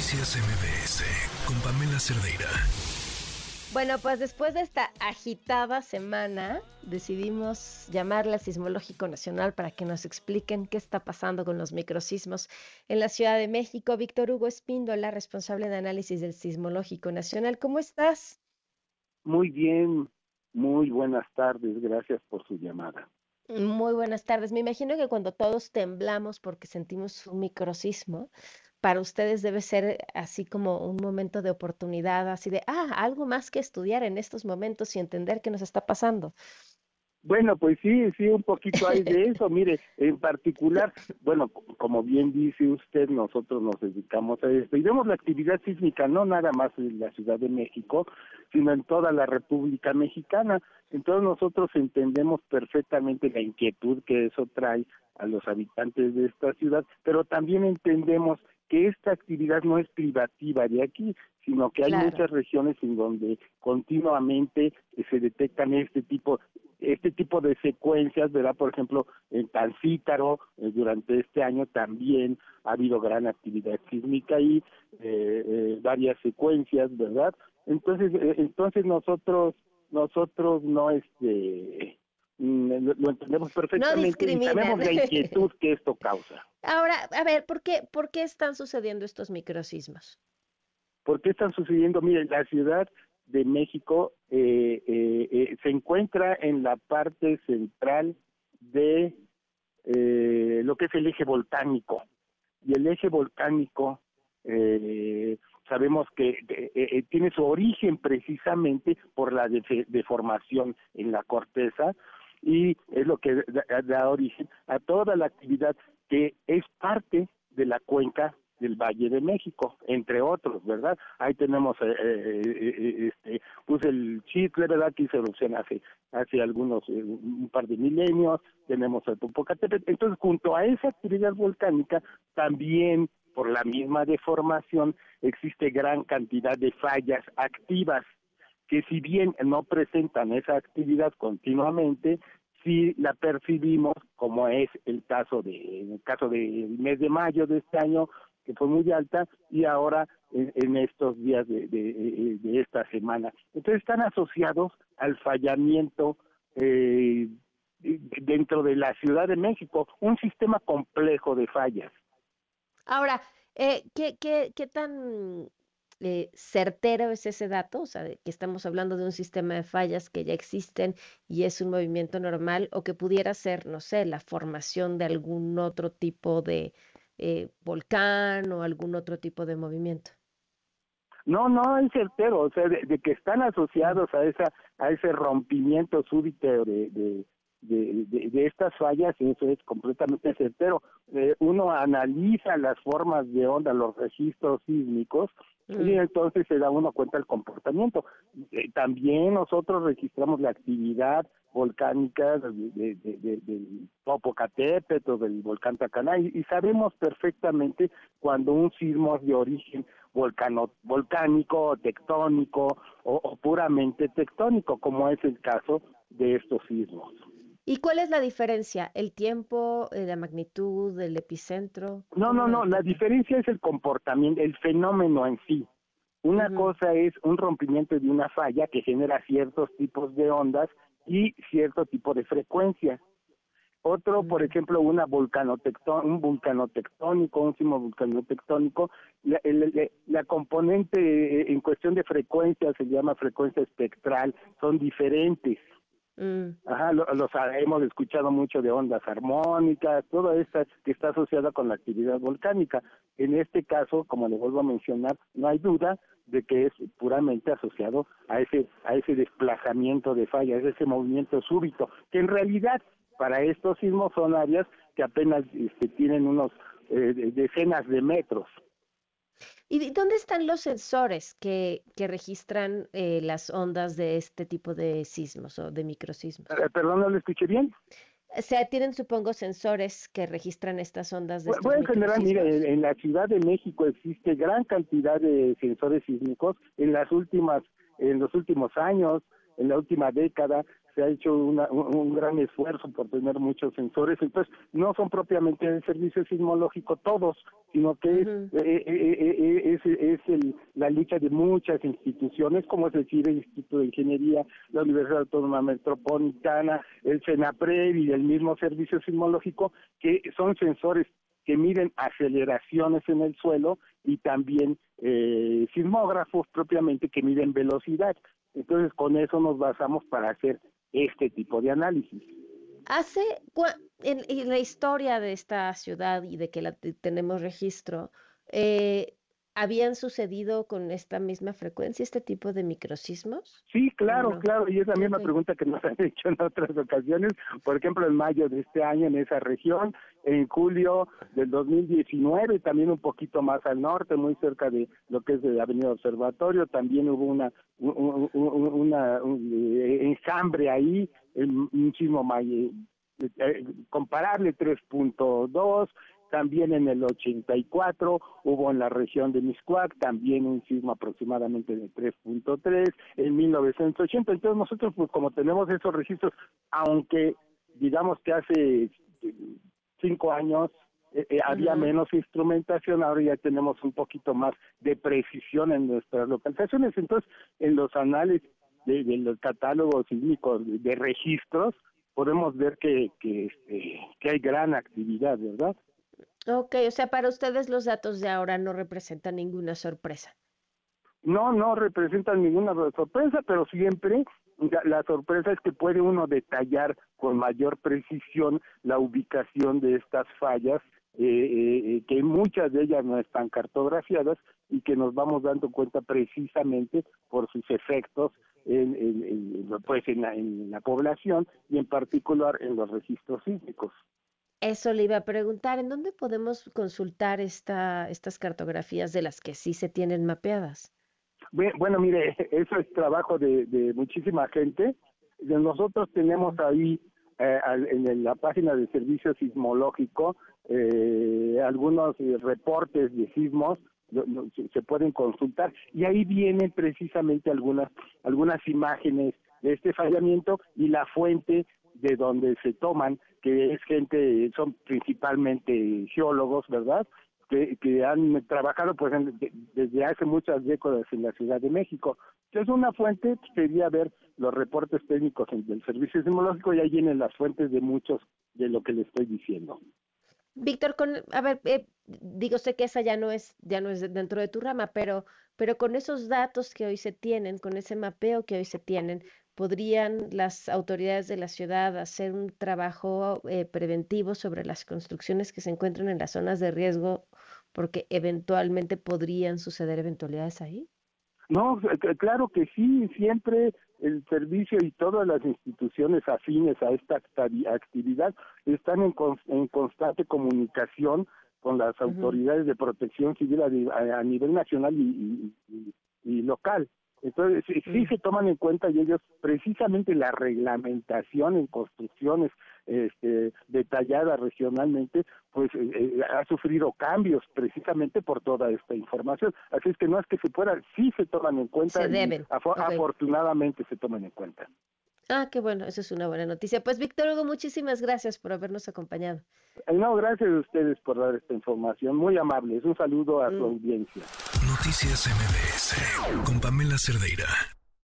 Noticias MBS con Pamela Cerdeira. Bueno, pues después de esta agitada semana, decidimos llamarle al Sismológico Nacional para que nos expliquen qué está pasando con los microsismos en la Ciudad de México. Víctor Hugo Espíndola, responsable de análisis del Sismológico Nacional. ¿Cómo estás? Muy bien, muy buenas tardes. Gracias por su llamada. Muy buenas tardes. Me imagino que cuando todos temblamos porque sentimos un microsismo, para ustedes debe ser así como un momento de oportunidad, así de, ah, algo más que estudiar en estos momentos y entender qué nos está pasando. Bueno, pues sí, sí, un poquito hay de eso. Mire, en particular, bueno, como bien dice usted, nosotros nos dedicamos a esto y vemos la actividad sísmica no nada más en la Ciudad de México, sino en toda la República Mexicana. Entonces nosotros entendemos perfectamente la inquietud que eso trae a los habitantes de esta ciudad, pero también entendemos que esta actividad no es privativa de aquí, sino que hay muchas regiones en donde continuamente se detectan este tipo este tipo de secuencias, ¿verdad? Por ejemplo, en Tancítaro, eh, durante este año también ha habido gran actividad sísmica y eh, eh, varias secuencias, ¿verdad? Entonces, entonces nosotros, nosotros no, este, Mm, lo, entendemos perfectamente y sabemos la inquietud que esto causa. Ahora, a ver, ¿por qué, ¿por qué están sucediendo estos microsismos? ¿Por qué están sucediendo? Mire, la Ciudad de México eh, eh, eh, se encuentra en la parte central de lo que es el eje volcánico. Y el eje volcánico sabemos que tiene su origen precisamente por la deformación en la corteza y es lo que da, origen a toda la actividad que es parte de la cuenca del Valle de México, entre otros, ¿verdad? Ahí tenemos eh, eh, eh, este, pues el Chicle, ¿verdad? Que hizo erupción hace, hace algunos, un par de milenios, tenemos el Popocatépetl. Entonces, junto a esa actividad volcánica, también por la misma deformación, existe gran cantidad de fallas activas que si bien no presentan esa actividad continuamente, sí la percibimos, como es el caso de, en el caso del mes de mayo de este año, que fue muy alta, y ahora en, estos días de, de, esta semana. Entonces están asociados al fallamiento eh, dentro de la Ciudad de México, un sistema complejo de fallas. Ahora, eh, ¿qué, qué, ¿qué tan eh, certero es ese dato, o sea, que estamos hablando de un sistema de fallas que ya existen y es un movimiento normal, o que pudiera ser, no sé, la formación de algún otro tipo de eh, volcán o algún otro tipo de movimiento. No, no es certero, o sea, de, que están asociados a esa a ese rompimiento súbito de, de de, estas fallas, eso es completamente certero. Eh, uno analiza las formas de onda, los registros sísmicos, y entonces se da uno cuenta del comportamiento. Eh, también nosotros registramos la actividad volcánica de, del Popocatépetl o del volcán Tacaná y, sabemos perfectamente cuando un sismo es de origen volcano, volcánico, tectónico o puramente tectónico, como es el caso de estos sismos. ¿Y cuál es la diferencia? ¿El tiempo, eh, la magnitud, el epicentro? No, no, no, la diferencia es el comportamiento, el fenómeno en sí. Una cosa es un rompimiento de una falla que genera ciertos tipos de ondas y cierto tipo de frecuencia. Otro, por ejemplo, una un vulcano tectónico, un sismo vulcanotectónico, la, la componente eh, en cuestión de frecuencia se llama frecuencia espectral, son diferentes. Mm. Ajá, lo, los hemos escuchado mucho de ondas armónicas, todo esto que está asociada con la actividad volcánica. En este caso, como le vuelvo a mencionar, no hay duda de que es puramente asociado a ese a ese desplazamiento de fallas, ese movimiento súbito, que en realidad para estos sismos son áreas que apenas este, tienen unos eh, decenas de metros. ¿Y dónde están los sensores que, que registran eh, las ondas de este tipo de sismos o de microsismos? Eh, perdón, no lo escuché bien. O sea, tienen, supongo, sensores que registran estas ondas de Bueno, en general, mire, en, la Ciudad de México existe gran cantidad de sensores sísmicos. En las últimas, en los últimos años, en la última década, se ha hecho un, gran esfuerzo por tener muchos sensores, entonces no son propiamente el servicio sismológico todos, sino que es, eh, eh, eh, es, la lucha de muchas instituciones, como es decir, el Instituto de Ingeniería, la Universidad Autónoma Metropolitana, el CENAPRED y el mismo servicio sismológico, que son sensores que miden aceleraciones en el suelo y también eh, sismógrafos propiamente que miden velocidad. Entonces, con eso nos basamos para hacer este tipo de análisis. Hace, en, la historia de esta ciudad y de que la tenemos registro, eh, ¿Habían sucedido con esta misma frecuencia este tipo de microsismos? Sí, claro, claro, y es la misma pregunta que nos han hecho en otras ocasiones, por ejemplo, en mayo de este año en esa región, en julio del 2019, también un poquito más al norte, muy cerca de lo que es de la Avenida Observatorio, también hubo una, una eh, enjambre ahí, muchísimo más eh, eh, comparable 3.2, también en el 84 hubo en la región de Miscuac también un sismo aproximadamente de 3.3 en 1980. Entonces nosotros pues como tenemos esos registros, aunque digamos que hace cinco años eh, eh, había menos instrumentación, ahora ya tenemos un poquito más de precisión en nuestras localizaciones. Entonces, en los análisis de, los catálogos sísmicos de, registros, podemos ver que, que, este, que hay gran actividad, ¿verdad? Ok, o sea, para ustedes los datos de ahora no representan ninguna sorpresa. No, no representan ninguna sorpresa, pero siempre la sorpresa es que puede uno detallar con mayor precisión la ubicación de estas fallas, eh, eh, eh, que muchas de ellas no están cartografiadas y que nos vamos dando cuenta precisamente por sus efectos en, pues en, en la población y en particular en los registros sísmicos. Eso le iba a preguntar, ¿en dónde podemos consultar esta, estas cartografías de las que sí se tienen mapeadas? Bueno, mire, eso es trabajo de, muchísima gente. Nosotros tenemos ahí eh, en la página del Servicio Sismológico eh, algunos reportes de sismos se pueden consultar y ahí vienen precisamente algunas algunas imágenes de este fallamiento y la fuente de donde se toman, que es gente, son principalmente geólogos, ¿verdad? Que, que han trabajado pues desde hace muchas décadas en la Ciudad de México. Entonces una fuente sería ver los reportes técnicos del Servicio Sismológico y ahí vienen las fuentes de muchos de lo que le estoy diciendo. Víctor, con, a ver, eh, digo, sé que esa ya no es, ya no es dentro de tu rama, pero, pero con esos datos que hoy se tienen, con ese mapeo que hoy se tienen, ¿podrían las autoridades de la ciudad hacer un trabajo eh, preventivo sobre las construcciones que se encuentran en las zonas de riesgo porque eventualmente podrían suceder eventualidades ahí? No, claro que sí, siempre el servicio y todas las instituciones afines a esta actividad están en, constante comunicación con las autoridades de protección civil a, nivel nacional y, local. Entonces, sí, se toman en cuenta y ellos, precisamente la reglamentación en construcciones este, detallada regionalmente, pues eh, eh, ha sufrido cambios precisamente por toda esta información. Así es que no es que se pueda, sí se toman en cuenta. Se Afortunadamente se toman en cuenta. Ah, qué bueno, eso es una buena noticia. Pues Víctor Hugo, muchísimas gracias por habernos acompañado. No, gracias a ustedes por dar esta información, muy amables. Un saludo a su mm. audiencia. Noticias MBS con Pamela Cerdeira.